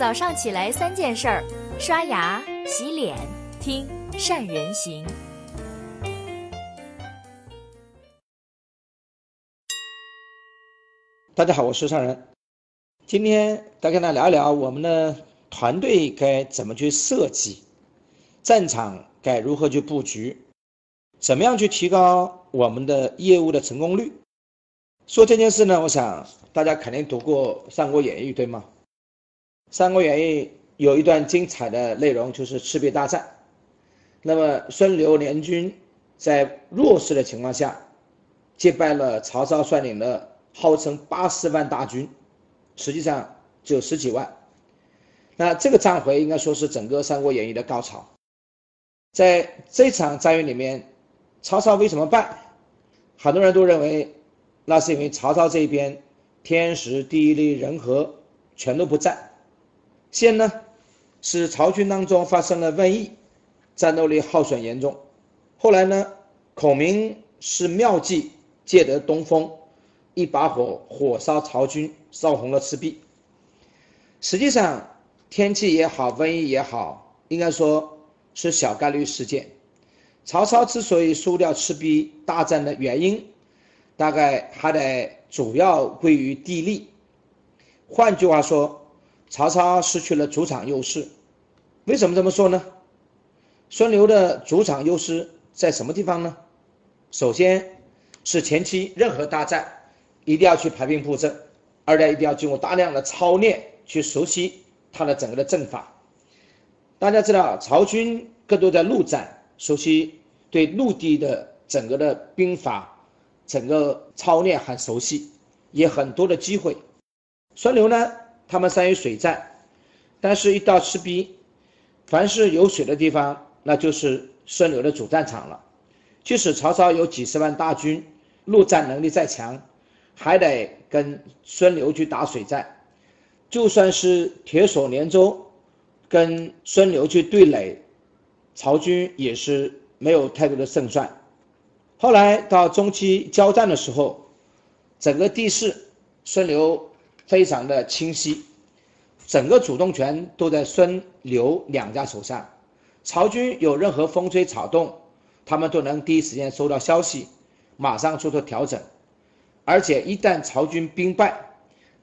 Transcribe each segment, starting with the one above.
早上起来三件事儿：刷牙、洗脸、听善人行。大家好，我是善人。今天再跟大家聊一聊我们的团队该怎么去设计，战场该如何去布局，怎么样去提高我们的业务的成功率。说这件事呢，我想大家肯定读过《三国演义》，对吗？《三国演义》有一段精彩的内容，就是赤壁大战。那么孙刘联军在弱势的情况下，击败了曹操率领的号称八十万大军，实际上只有十几万。那这个战回应该说是整个《三国演义》的高潮。在这场战役里面，曹操为什么败？很多人都认为，那是因为曹操这边天时地利人和全都不在。先呢，是曹军当中发生了瘟疫，战斗力耗损严重。后来呢，孔明是妙计借得东风，一把火火烧曹军，烧红了赤壁。实际上，天气也好，瘟疫也好，应该说是小概率事件。曹操之所以输掉赤壁大战的原因，大概还得主要归于地利。换句话说。曹操失去了主场优势，为什么这么说呢？孙刘的主场优势在什么地方呢？首先是前期任何大战一定要去排兵布阵，二代一定要经过大量的操练去熟悉他的整个的阵法。大家知道，曹军更多在陆战，熟悉对陆地的整个的兵法，整个操练很熟悉，也很多的机会。孙刘呢？他们善于水战，但是，一到赤壁，凡是有水的地方，那就是孙刘的主战场了。即使曹操有几十万大军，陆战能力再强，还得跟孙刘去打水战。就算是铁索连舟，跟孙刘去对垒，曹军也是没有太多的胜算。后来到中期交战的时候，整个地势，孙刘。非常的清晰，整个主动权都在孙刘两家手上。曹军有任何风吹草动，他们都能第一时间收到消息，马上做出调整。而且一旦曹军兵败，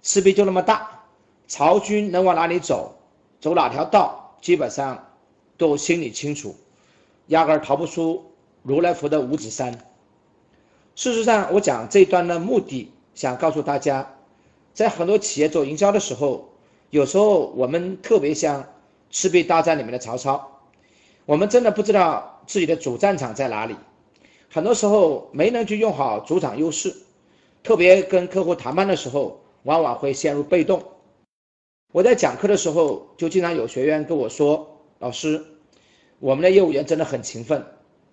赤壁就那么大，曹军能往哪里走，走哪条道，基本上都心里清楚，压根儿逃不出如来佛的五指山。事实上，我讲这段的目的，想告诉大家。在很多企业做营销的时候，有时候我们特别像赤壁大战里面的曹操，我们真的不知道自己的主战场在哪里，很多时候没能去用好主场优势，特别跟客户谈判的时候，往往会陷入被动。我在讲课的时候，就经常有学员跟我说：“老师，我们的业务员真的很勤奋，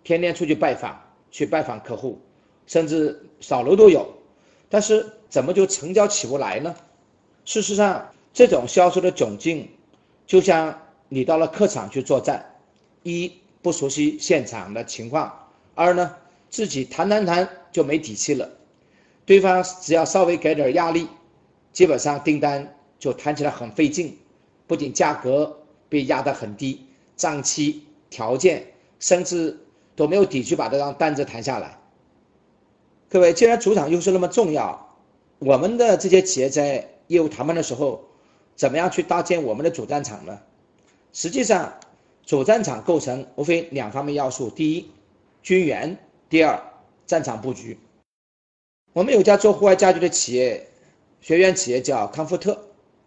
天天出去拜访，去拜访客户，甚至扫楼都有。”但是怎么就成交起不来呢？事实上，这种销售的窘境，就像你到了客场去作战，一不熟悉现场的情况，二呢自己谈谈谈就没底气了，对方只要稍微给点压力，基本上订单就谈起来很费劲，不仅价格被压得很低，账期条件甚至都没有底气把这张单子谈下来。各位，既然主场优势那么重要，我们的这些企业在业务谈判的时候，怎么样去搭建我们的主战场呢？实际上，主战场构成无非两方面要素：第一，军援；第二，战场布局。我们有家做户外家居的企业，学员企业叫康福特，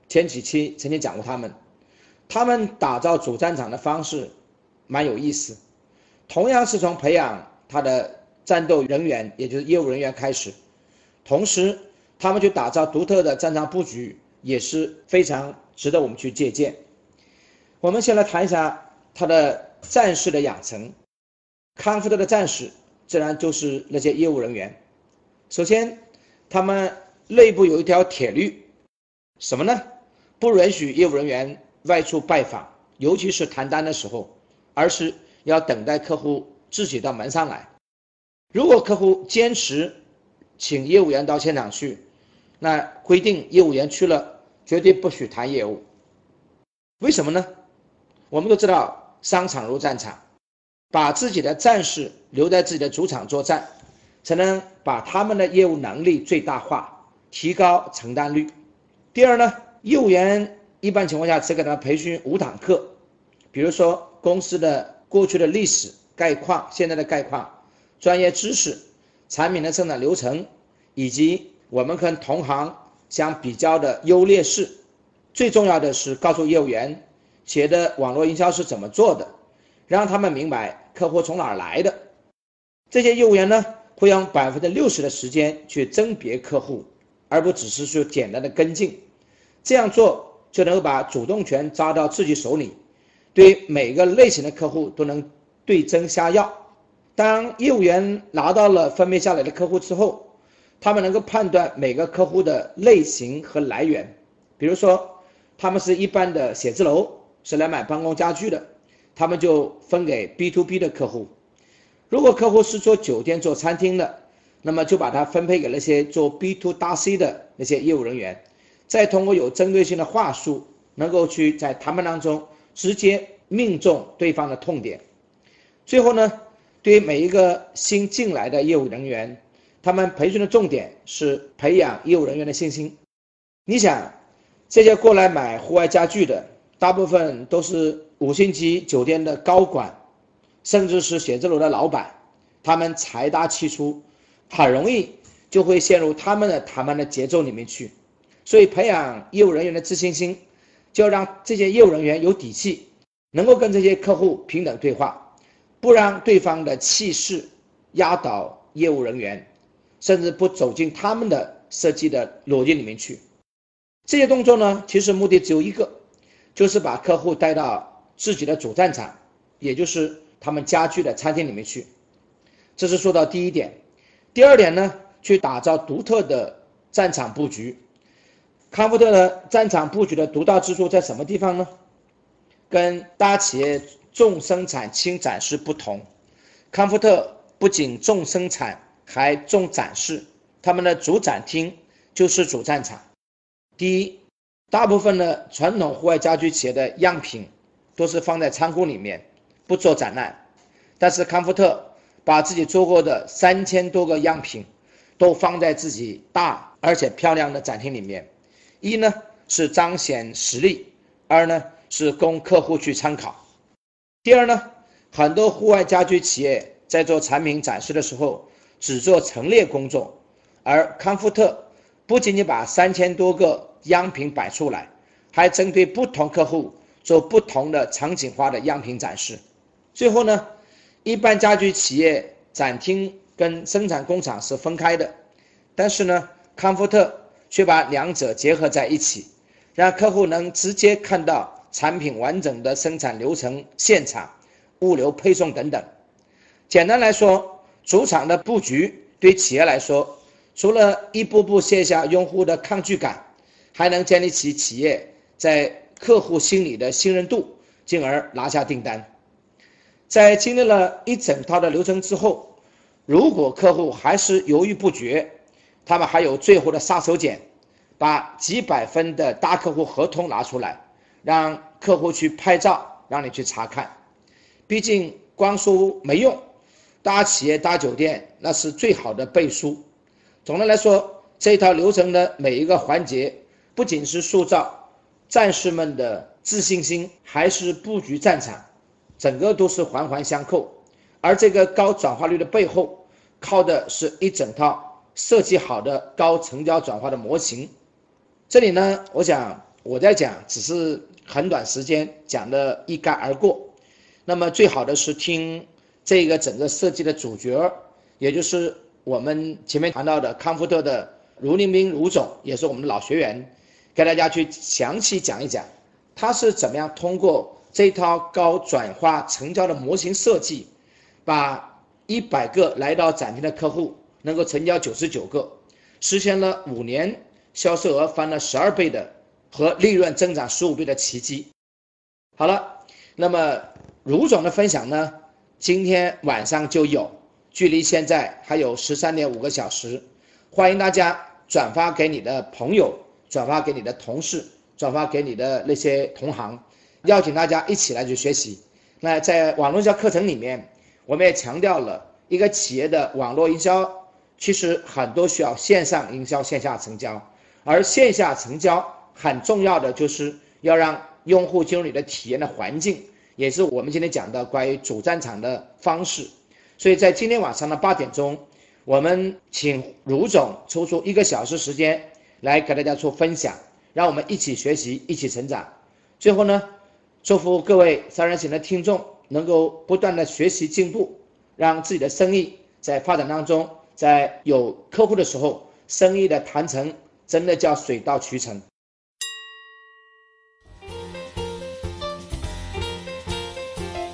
前几期曾经讲过他们，他们打造主战场的方式蛮有意思，同样是从培养他的。战斗人员，也就是业务人员开始，同时他们去打造独特的战场布局，也是非常值得我们去借鉴。我们先来谈一下他的战士的养成。康福特的战士自然就是那些业务人员。首先，他们内部有一条铁律，什么呢？不允许业务人员外出拜访，尤其是谈单的时候，而是要等待客户自己到门上来。如果客户坚持请业务员到现场去，那规定业务员去了绝对不许谈业务。为什么呢？我们都知道，商场如战场，把自己的战士留在自己的主场作战，才能把他们的业务能力最大化，提高承担率。第二呢，业务员一般情况下只给他培训五堂课，比如说公司的过去的历史概况、现在的概况、专业知识、产品的生产流程，以及我们跟同行相比较的优劣势。最重要的是告诉业务员企业的网络营销是怎么做的，让他们明白客户从哪儿来的。这些业务员呢，会用百分之六十的时间去甄别客户，而不只是说简单的跟进。这样做就能够把主动权抓到自己手里，对每个类型的客户都能对症下药。当业务员拿到了分配下来的客户之后，他们能够判断每个客户的类型和来源，比如说。他们是一般的写字楼，是来买办公家具的，他们就分给 B to B 的客户。如果客户是做酒店、做餐厅的，那么就把它分配给那些做 B to 大 C 的那些业务人员，再通过有针对性的话术，能够去在谈判当中直接命中对方的痛点。最后呢，对于每一个新进来的业务人员，他们培训的重点是培养业务人员的信心。你想？这些过来买户外家具的，大部分都是五星级酒店的高管，甚至是写字楼的老板，他们财大气粗，很容易就会陷入他们的谈判的节奏里面去。所以，培养业务人员的自信心，就要让这些业务人员有底气，能够跟这些客户平等对话，不让对方的气势压倒业务人员，甚至不走进他们的设计的逻辑里面去。这些动作呢，其实目的只有一个，就是把客户带到自己的主战场，也就是他们家具的餐厅里面去。这是说到第一点。第二点呢，去打造独特的战场布局。康福特的战场布局的独到之处在什么地方呢？跟大企业重生产轻展示不同，康福特不仅重生产，还重展示。他们的主展厅就是主战场。第一，大部分的传统户外家居企业的样品都是放在仓库里面，不做展览。但是康福特把自己做过的三千多个样品都放在自己大而且漂亮的展厅里面。一呢是彰显实力，二呢是供客户去参考。第二呢，很多户外家居企业在做产品展示的时候只做陈列工作，而康福特。不仅仅把三千多个样品摆出来，还针对不同客户做不同的场景化的样品展示。最后呢，一般家居企业展厅跟生产工厂是分开的，但是呢，康福特却把两者结合在一起，让客户能直接看到产品完整的生产流程、现场、物流配送等等。简单来说，主场的布局对企业来说。除了一步步卸下用户的抗拒感，还能建立起企业在客户心里的信任度，进而拿下订单。在经历了一整套的流程之后，如果客户还是犹豫不决，他们还有最后的杀手锏，把几百分的大客户合同拿出来，让客户去拍照，让你去查看。毕竟光说没用，大企业大酒店那是最好的背书。总的来说，这套流程的每一个环节，不仅是塑造战士们的自信心，还是布局战场，整个都是环环相扣。而这个高转化率的背后，靠的是一整套设计好的高成交转化的模型。这里呢，我想我在讲，只是很短时间讲的一干而过。那么最好的是听这个整个设计的主角，也就是。我们前面谈到的康福特的卢林斌卢总也是我们的老学员，给大家去详细讲一讲，他是怎么样通过这套高转化成交的模型设计，把一百个来到展厅的客户能够成交九十九个，实现了五年销售额翻了十二倍的和利润增长十五倍的奇迹。好了，那么卢总的分享呢，今天晚上就有。距离现在还有十三点五个小时，欢迎大家转发给你的朋友，转发给你的同事，转发给你的那些同行，邀请大家一起来去学习。那在网络营销课程里面，我们也强调了一个企业的网络营销，其实很多需要线上营销、线下成交，而线下成交很重要的就是要让用户进入你的体验的环境，也是我们今天讲的关于主战场的方式。所以在今天晚上的八点钟，我们请卢总抽出一个小时时间来给大家做分享，让我们一起学习，一起成长。最后呢，祝福各位三人行的听众能够不断的学习进步，让自己的生意在发展当中，在有客户的时候，生意的谈成真的叫水到渠成。